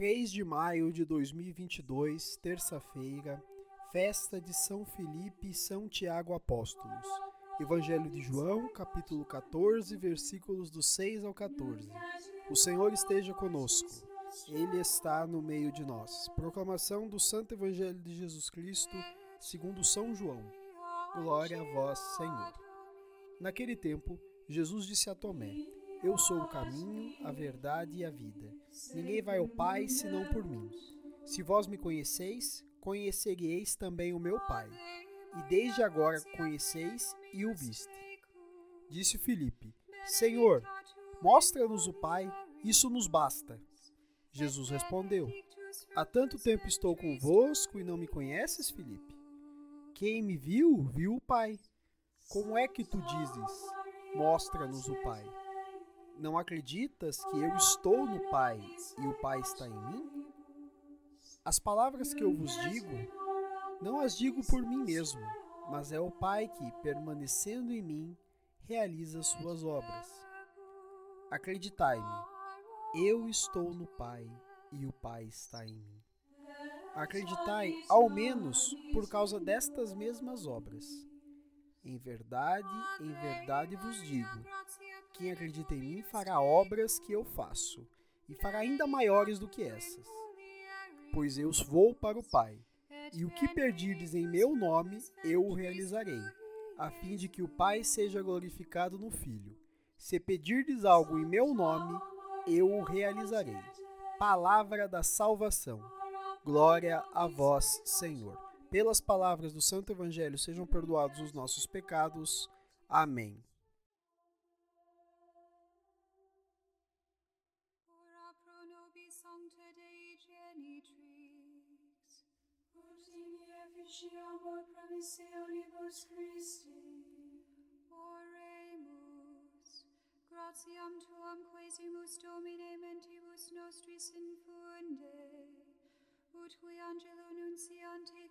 3 de maio de 2022, terça-feira, festa de São Felipe e São Tiago Apóstolos. Evangelho de João, capítulo 14, versículos do 6 ao 14. O Senhor esteja conosco. Ele está no meio de nós. Proclamação do Santo Evangelho de Jesus Cristo, segundo São João. Glória a vós, Senhor. Naquele tempo, Jesus disse a Tomé: Eu sou o caminho, a verdade e a vida. Ninguém vai ao Pai senão por mim. Se vós me conheceis, conhecereis também o meu Pai. E desde agora conheceis e o viste. Disse Filipe: Senhor, mostra-nos o Pai, isso nos basta. Jesus respondeu: Há tanto tempo estou convosco e não me conheces, Filipe? Quem me viu, viu o Pai. Como é que tu dizes: Mostra-nos o Pai? Não acreditas que eu estou no Pai e o Pai está em mim? As palavras que eu vos digo, não as digo por mim mesmo, mas é o Pai que, permanecendo em mim, realiza suas obras. Acreditai-me, eu estou no Pai e o Pai está em mim. Acreditai, ao menos, por causa destas mesmas obras. Em verdade, em verdade vos digo: quem acredita em mim fará obras que eu faço, e fará ainda maiores do que essas. Pois eu vou para o Pai, e o que perdirdes em meu nome, eu o realizarei, a fim de que o Pai seja glorificado no Filho. Se pedirdes algo em meu nome, eu o realizarei. Palavra da salvação. Glória a vós, Senhor. Pelas palavras do Santo Evangelho sejam perdoados os nossos pecados. Amém. Oremus, gratiam tuam quesimus Domine mentibus nostris infunde, ut qui angelo nunciante